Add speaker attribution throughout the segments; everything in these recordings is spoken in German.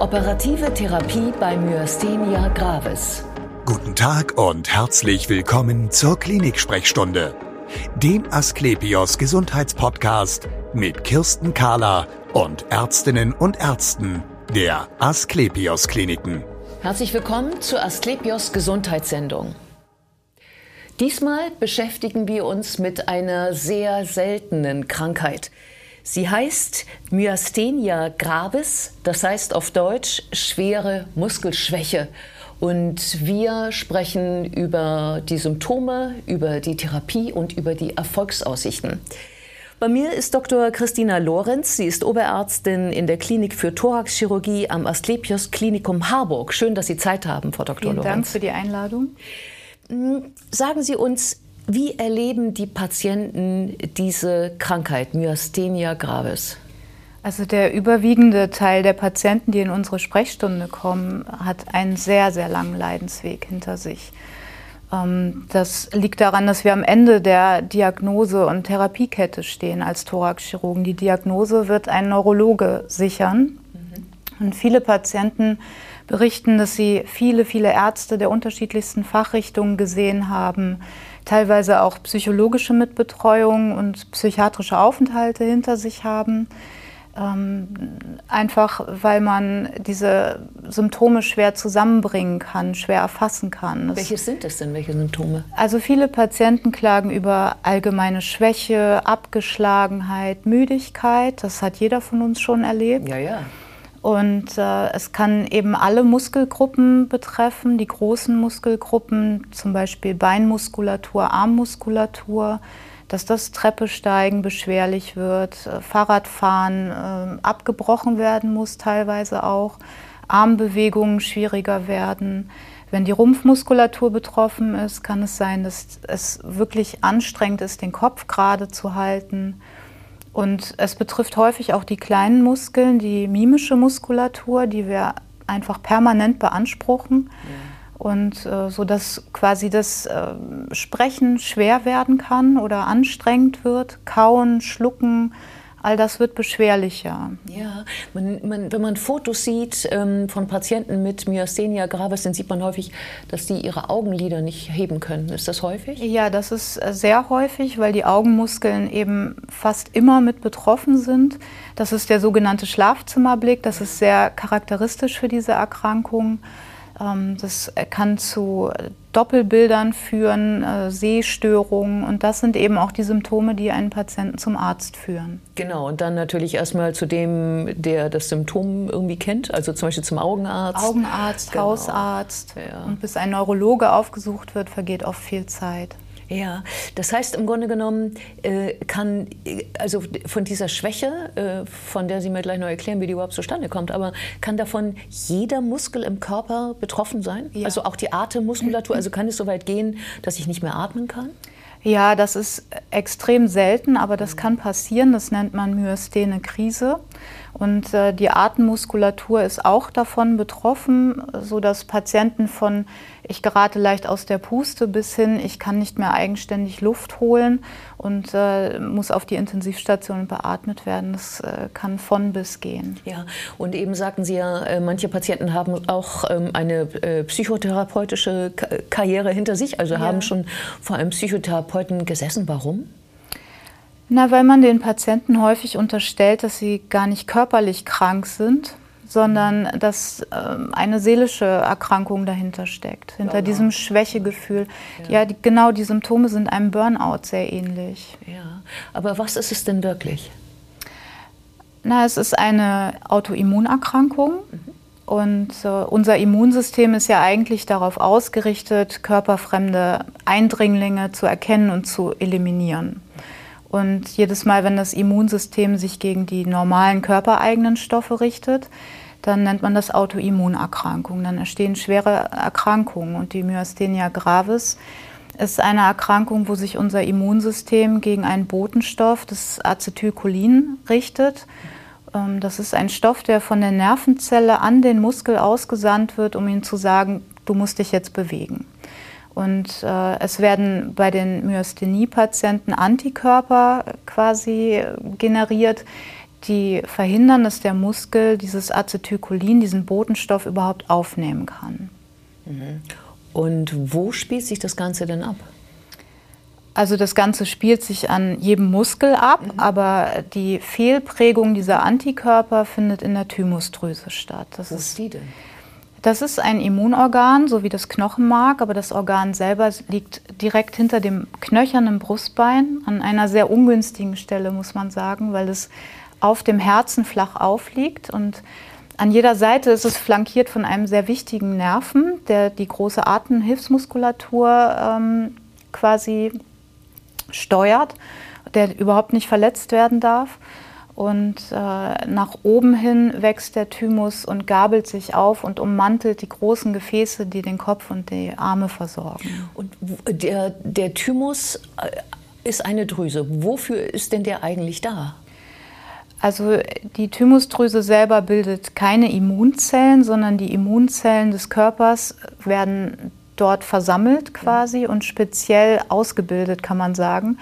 Speaker 1: Operative Therapie bei Myasthenia gravis.
Speaker 2: Guten Tag und herzlich willkommen zur Klinik-Sprechstunde, dem Asklepios Gesundheitspodcast mit Kirsten Kahler und Ärztinnen und Ärzten der Asklepios Kliniken.
Speaker 1: Herzlich willkommen zur Asklepios Gesundheitssendung. Diesmal beschäftigen wir uns mit einer sehr seltenen Krankheit. Sie heißt Myasthenia gravis, das heißt auf Deutsch schwere Muskelschwäche. Und wir sprechen über die Symptome, über die Therapie und über die Erfolgsaussichten. Bei mir ist Dr. Christina Lorenz. Sie ist Oberärztin in der Klinik für Thoraxchirurgie am Asklepios Klinikum Harburg. Schön, dass Sie Zeit haben, Frau Dr.
Speaker 3: Vielen
Speaker 1: Lorenz.
Speaker 3: Dank für die Einladung.
Speaker 1: Hm, sagen Sie uns, wie erleben die Patienten diese Krankheit, Myasthenia gravis?
Speaker 3: Also der überwiegende Teil der Patienten, die in unsere Sprechstunde kommen, hat einen sehr, sehr langen Leidensweg hinter sich. Ähm, das liegt daran, dass wir am Ende der Diagnose- und Therapiekette stehen als Thoraxchirurgen. Die Diagnose wird ein Neurologe sichern. Mhm. Und viele Patienten berichten, dass sie viele, viele Ärzte der unterschiedlichsten Fachrichtungen gesehen haben, teilweise auch psychologische Mitbetreuung und psychiatrische Aufenthalte hinter sich haben. Ähm, einfach weil man diese Symptome schwer zusammenbringen kann, schwer erfassen kann.
Speaker 1: Welche sind es denn, welche Symptome?
Speaker 3: Also viele Patienten klagen über allgemeine Schwäche, Abgeschlagenheit, Müdigkeit. Das hat jeder von uns schon erlebt.
Speaker 1: Ja, ja.
Speaker 3: Und äh, es kann eben alle Muskelgruppen betreffen, die großen Muskelgruppen, zum Beispiel Beinmuskulatur, Armmuskulatur, dass das Treppesteigen beschwerlich wird, äh, Fahrradfahren äh, abgebrochen werden muss teilweise auch, Armbewegungen schwieriger werden. Wenn die Rumpfmuskulatur betroffen ist, kann es sein, dass es wirklich anstrengend ist, den Kopf gerade zu halten. Und es betrifft häufig auch die kleinen Muskeln, die mimische Muskulatur, die wir einfach permanent beanspruchen. Ja. Und äh, so dass quasi das äh, Sprechen schwer werden kann oder anstrengend wird, kauen, schlucken, all das wird beschwerlicher.
Speaker 1: Ja, man, man, wenn man Fotos sieht ähm, von Patienten mit Myasthenia gravis, dann sieht man häufig, dass die ihre Augenlider nicht heben können. Ist das häufig?
Speaker 3: Ja, das ist äh, sehr häufig, weil die Augenmuskeln eben fast immer mit betroffen sind. Das ist der sogenannte Schlafzimmerblick. Das ist sehr charakteristisch für diese Erkrankung. Ähm, das kann zu Doppelbildern führen, äh, Sehstörungen und das sind eben auch die Symptome, die einen Patienten zum Arzt führen.
Speaker 1: Genau, und dann natürlich erstmal zu dem, der das Symptom irgendwie kennt, also zum Beispiel zum Augenarzt.
Speaker 3: Augenarzt, genau. Hausarzt. Ja. Und bis ein Neurologe aufgesucht wird, vergeht oft viel Zeit.
Speaker 1: Ja, das heißt im Grunde genommen äh, kann, also von dieser Schwäche, äh, von der Sie mir gleich noch erklären, wie die überhaupt zustande kommt, aber kann davon jeder Muskel im Körper betroffen sein? Ja. Also auch die Atemmuskulatur, also kann es so weit gehen, dass ich nicht mehr atmen kann?
Speaker 3: Ja, das ist extrem selten, aber das kann passieren. Das nennt man Myasthene-Krise. Und äh, die Atemmuskulatur ist auch davon betroffen, sodass Patienten von ich gerate leicht aus der Puste bis hin, ich kann nicht mehr eigenständig Luft holen und äh, muss auf die Intensivstation beatmet werden. Das äh, kann von bis gehen.
Speaker 1: Ja, und eben sagten Sie ja, äh, manche Patienten haben auch ähm, eine äh, psychotherapeutische Karriere hinter sich, also ja. haben schon vor einem Psychotherapeuten gesessen. Warum?
Speaker 3: Na, weil man den Patienten häufig unterstellt, dass sie gar nicht körperlich krank sind, sondern dass ähm, eine seelische Erkrankung dahinter steckt, hinter Burnout. diesem Schwächegefühl. Ja, ja die, genau, die Symptome sind einem Burnout sehr ähnlich.
Speaker 1: Ja, aber was ist es denn wirklich?
Speaker 3: Na, es ist eine Autoimmunerkrankung. Mhm. Und äh, unser Immunsystem ist ja eigentlich darauf ausgerichtet, körperfremde Eindringlinge zu erkennen und zu eliminieren. Und jedes Mal, wenn das Immunsystem sich gegen die normalen körpereigenen Stoffe richtet, dann nennt man das Autoimmunerkrankung. Dann entstehen schwere Erkrankungen. Und die Myasthenia gravis ist eine Erkrankung, wo sich unser Immunsystem gegen einen Botenstoff, das Acetylcholin, richtet. Ähm, das ist ein Stoff, der von der Nervenzelle an den Muskel ausgesandt wird, um ihm zu sagen, du musst dich jetzt bewegen. Und äh, es werden bei den Myasthenie-Patienten Antikörper quasi generiert, die verhindern, dass der Muskel dieses Acetylcholin, diesen Botenstoff überhaupt aufnehmen kann.
Speaker 1: Mhm. Und wo spielt sich das Ganze denn ab?
Speaker 3: Also das Ganze spielt sich an jedem Muskel ab, mhm. aber die Fehlprägung dieser Antikörper findet in der Thymusdrüse statt.
Speaker 1: Das Wo ist die denn?
Speaker 3: Das ist ein Immunorgan, so wie das Knochenmark, aber das Organ selber liegt direkt hinter dem knöchernen Brustbein, an einer sehr ungünstigen Stelle, muss man sagen, weil es auf dem Herzen flach aufliegt und an jeder Seite ist es flankiert von einem sehr wichtigen Nerven, der die große Atemhilfsmuskulatur ähm, quasi steuert, der überhaupt nicht verletzt werden darf. Und äh, nach oben hin wächst der Thymus und gabelt sich auf und ummantelt die großen Gefäße, die den Kopf und die Arme versorgen.
Speaker 1: Und der, der Thymus äh, ist eine Drüse. Wofür ist denn der eigentlich da?
Speaker 3: Also die Thymusdrüse selber bildet keine Immunzellen, sondern die Immunzellen des Körpers werden dort versammelt quasi und speziell ausgebildet, kann man sagen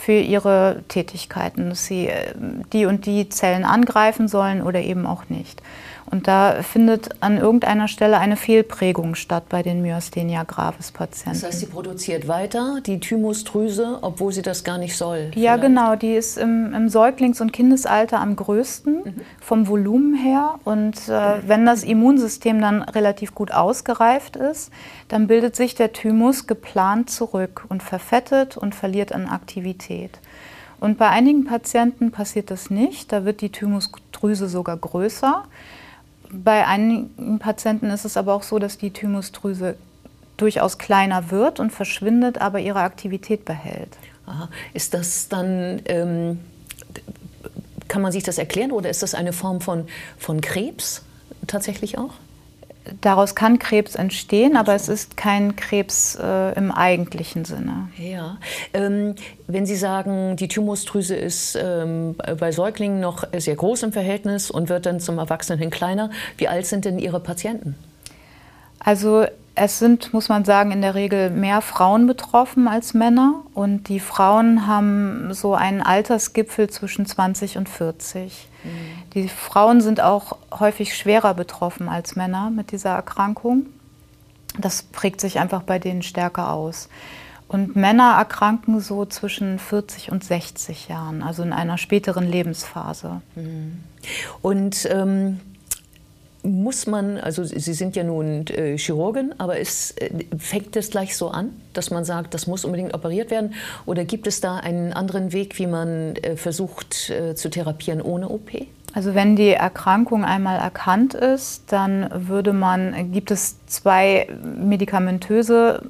Speaker 3: für ihre Tätigkeiten, dass sie äh, die und die Zellen angreifen sollen oder eben auch nicht. Und da findet an irgendeiner Stelle eine Fehlprägung statt bei den Myasthenia gravis Patienten.
Speaker 1: Das heißt, sie produziert weiter die Thymusdrüse, obwohl sie das gar nicht soll.
Speaker 3: Vielleicht? Ja, genau. Die ist im, im Säuglings- und Kindesalter am größten mhm. vom Volumen her. Und äh, wenn das Immunsystem dann relativ gut ausgereift ist, dann bildet sich der Thymus geplant zurück und verfettet und verliert an Aktivität. Und bei einigen Patienten passiert das nicht. Da wird die Thymusdrüse sogar größer. Bei einigen Patienten ist es aber auch so, dass die Thymusdrüse durchaus kleiner wird und verschwindet, aber ihre Aktivität behält.
Speaker 1: Aha. Ist das dann, ähm, kann man sich das erklären oder ist das eine Form von, von Krebs tatsächlich auch?
Speaker 3: Daraus kann Krebs entstehen, aber es ist kein Krebs äh, im eigentlichen Sinne.
Speaker 1: Ja, ähm, wenn Sie sagen, die Thymusdrüse ist ähm, bei Säuglingen noch sehr groß im Verhältnis und wird dann zum Erwachsenen hin kleiner, wie alt sind denn Ihre Patienten?
Speaker 3: Also es sind, muss man sagen, in der Regel mehr Frauen betroffen als Männer. Und die Frauen haben so einen Altersgipfel zwischen 20 und 40. Mhm. Die Frauen sind auch häufig schwerer betroffen als Männer mit dieser Erkrankung. Das prägt sich einfach bei denen stärker aus. Und Männer erkranken so zwischen 40 und 60 Jahren, also in einer späteren Lebensphase.
Speaker 1: Mhm. Und ähm, muss man, also Sie sind ja nun äh, Chirurgin, aber ist, äh, fängt es gleich so an, dass man sagt, das muss unbedingt operiert werden? Oder gibt es da einen anderen Weg, wie man äh, versucht äh, zu therapieren ohne OP?
Speaker 3: Also wenn die Erkrankung einmal erkannt ist, dann würde man, gibt es zwei medikamentöse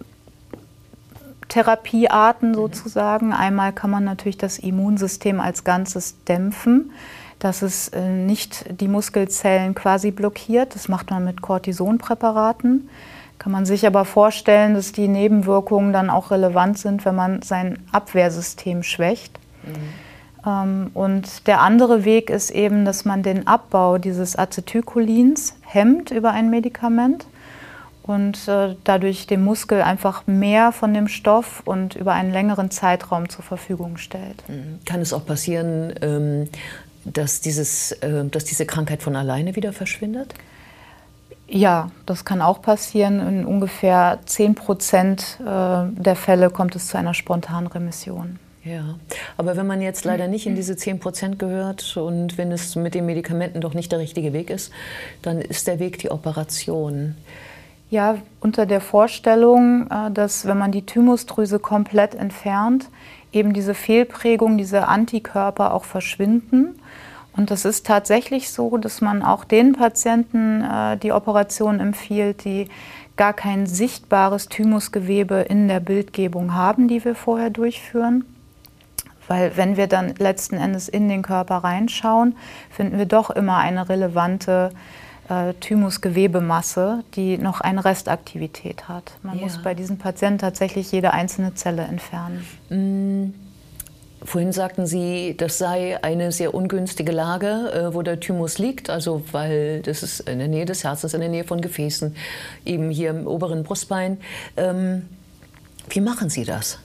Speaker 3: Therapiearten sozusagen. Einmal kann man natürlich das Immunsystem als Ganzes dämpfen dass es äh, nicht die Muskelzellen quasi blockiert. Das macht man mit Cortisonpräparaten. Kann man sich aber vorstellen, dass die Nebenwirkungen dann auch relevant sind, wenn man sein Abwehrsystem schwächt. Mhm. Ähm, und der andere Weg ist eben, dass man den Abbau dieses Acetylcholins hemmt über ein Medikament und äh, dadurch dem Muskel einfach mehr von dem Stoff und über einen längeren Zeitraum zur Verfügung stellt.
Speaker 1: Mhm. Kann es auch passieren, ähm, dass, dieses, äh, dass diese Krankheit von alleine wieder verschwindet?
Speaker 3: Ja, das kann auch passieren. In ungefähr 10 Prozent äh, der Fälle kommt es zu einer spontanen Remission.
Speaker 1: Ja, aber wenn man jetzt leider nicht in diese 10 Prozent gehört und wenn es mit den Medikamenten doch nicht der richtige Weg ist, dann ist der Weg die Operation.
Speaker 3: Ja, unter der Vorstellung, äh, dass wenn man die Thymusdrüse komplett entfernt, eben diese Fehlprägung, diese Antikörper auch verschwinden. Und das ist tatsächlich so, dass man auch den Patienten äh, die Operation empfiehlt, die gar kein sichtbares Thymusgewebe in der Bildgebung haben, die wir vorher durchführen. Weil wenn wir dann letzten Endes in den Körper reinschauen, finden wir doch immer eine relevante äh, Thymusgewebemasse, die noch eine Restaktivität hat. Man ja. muss bei diesen Patienten tatsächlich jede einzelne Zelle entfernen.
Speaker 1: Mm. Vorhin sagten Sie, das sei eine sehr ungünstige Lage, äh, wo der Thymus liegt, also weil das ist in der Nähe des Herzens, in der Nähe von Gefäßen, eben hier im oberen Brustbein. Ähm, wie machen Sie das?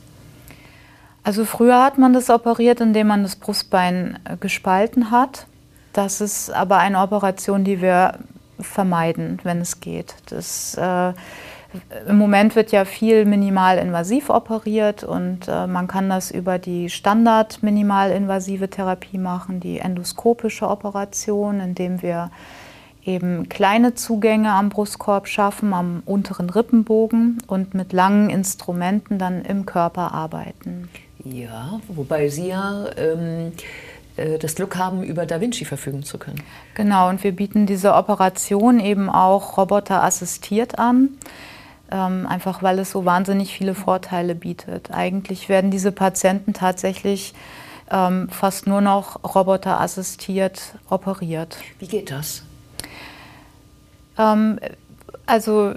Speaker 3: Also früher hat man das operiert, indem man das Brustbein äh, gespalten hat Das ist aber eine Operation, die wir vermeiden, wenn es geht. Das, äh, Im Moment wird ja viel minimalinvasiv operiert und äh, man kann das über die Standard-minimalinvasive Therapie machen, die endoskopische Operation, indem wir eben kleine Zugänge am Brustkorb schaffen, am unteren Rippenbogen und mit langen Instrumenten dann im Körper arbeiten.
Speaker 1: Ja, wobei Sie ja ähm, äh, das Glück haben, über Da Vinci verfügen zu können.
Speaker 3: Genau, und wir bieten diese Operation eben auch roboterassistiert an. Ähm, einfach weil es so wahnsinnig viele Vorteile bietet. Eigentlich werden diese Patienten tatsächlich ähm, fast nur noch roboterassistiert operiert.
Speaker 1: Wie geht das?
Speaker 3: Ähm, also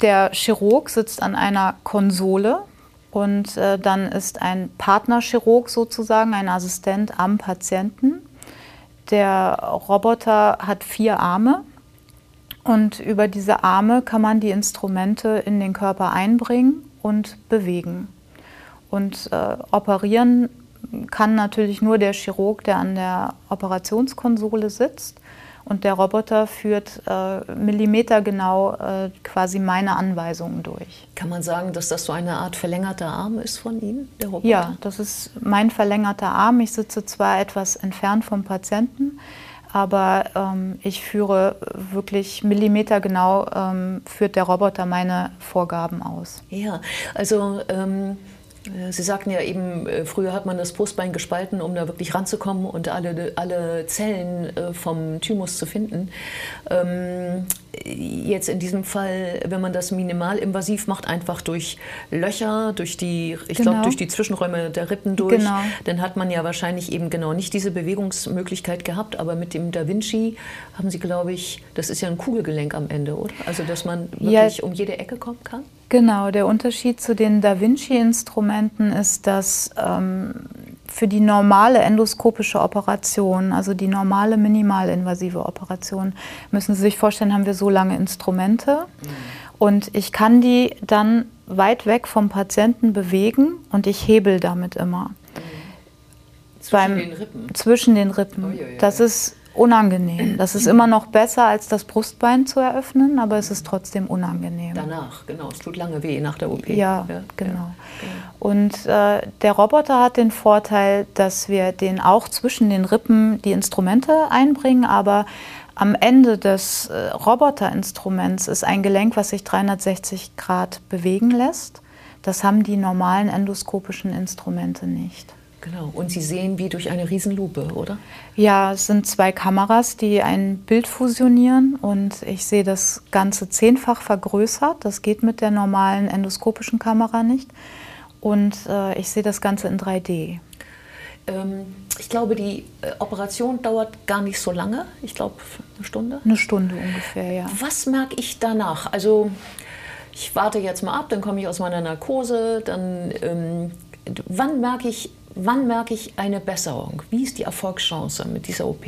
Speaker 3: der Chirurg sitzt an einer Konsole und äh, dann ist ein Partnerchirurg sozusagen, ein Assistent am Patienten. Der Roboter hat vier Arme und über diese Arme kann man die Instrumente in den Körper einbringen und bewegen. Und äh, operieren kann natürlich nur der Chirurg, der an der Operationskonsole sitzt. Und der Roboter führt äh, millimetergenau äh, quasi meine Anweisungen durch.
Speaker 1: Kann man sagen, dass das so eine Art verlängerter Arm ist von Ihnen,
Speaker 3: der Roboter? Ja, das ist mein verlängerter Arm. Ich sitze zwar etwas entfernt vom Patienten, aber ähm, ich führe wirklich millimetergenau, ähm, führt der Roboter meine Vorgaben aus.
Speaker 1: Ja, also... Ähm äh, Sie sagten ja eben, äh, früher hat man das Brustbein gespalten, um da wirklich ranzukommen und alle, alle Zellen äh, vom Thymus zu finden. Ähm, jetzt in diesem Fall, wenn man das minimalinvasiv macht, einfach durch Löcher, durch die, ich genau. glaube, durch die Zwischenräume der Rippen durch, genau. dann hat man ja wahrscheinlich eben genau nicht diese Bewegungsmöglichkeit gehabt. Aber mit dem Da Vinci haben Sie, glaube ich, das ist ja ein Kugelgelenk am Ende, oder? Also, dass man wirklich ja. um jede Ecke kommen kann?
Speaker 3: Genau, der Unterschied zu den Da Vinci-Instrumenten ist, dass ähm, für die normale endoskopische Operation, also die normale minimalinvasive Operation, müssen Sie sich vorstellen, haben wir so lange Instrumente mhm. und ich kann die dann weit weg vom Patienten bewegen und ich hebel damit immer. Mhm.
Speaker 1: Zwischen Beim, den Rippen?
Speaker 3: Zwischen den Rippen. Oh, ja, ja, das ist unangenehm. Das ist immer noch besser, als das Brustbein zu eröffnen, aber es ist trotzdem unangenehm.
Speaker 1: Danach, genau. Es tut lange weh nach der OP.
Speaker 3: Ja, ja genau. Ja. Und äh, der Roboter hat den Vorteil, dass wir den auch zwischen den Rippen die Instrumente einbringen, aber am Ende des äh, Roboterinstruments ist ein Gelenk, was sich 360 Grad bewegen lässt. Das haben die normalen endoskopischen Instrumente nicht.
Speaker 1: Genau, und Sie sehen wie durch eine Riesenlupe, oder?
Speaker 3: Ja, es sind zwei Kameras, die ein Bild fusionieren und ich sehe das Ganze zehnfach vergrößert. Das geht mit der normalen endoskopischen Kamera nicht. Und äh, ich sehe das Ganze in 3D.
Speaker 1: Ähm, ich glaube, die äh, Operation dauert gar nicht so lange. Ich glaube, eine Stunde.
Speaker 3: Eine Stunde ungefähr, ja.
Speaker 1: Was merke ich danach? Also, ich warte jetzt mal ab, dann komme ich aus meiner Narkose, dann. Ähm, wann merke ich wann merke ich eine Besserung? Wie ist die Erfolgschance mit dieser OP?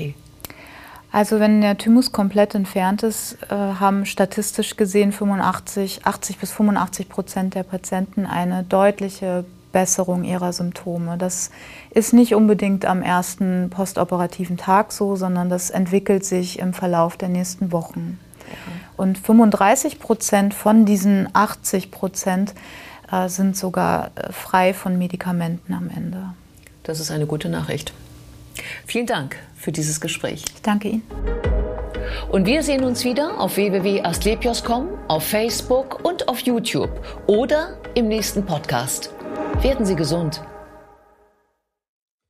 Speaker 3: Also wenn der Thymus komplett entfernt ist, äh, haben statistisch gesehen 85, 80 bis 85 Prozent der Patienten eine deutliche Besserung ihrer Symptome. Das ist nicht unbedingt am ersten postoperativen Tag so, sondern das entwickelt sich im Verlauf der nächsten Wochen. Und 35 Prozent von diesen 80 Prozent äh, sind sogar äh, frei von Medikamenten am Ende.
Speaker 1: Das ist eine gute Nachricht. Vielen Dank für dieses Gespräch.
Speaker 3: Ich danke Ihnen.
Speaker 1: Und wir sehen uns wieder auf www.astlepios.com, auf Facebook und auf YouTube oder im nächsten Podcast. Werden Sie gesund.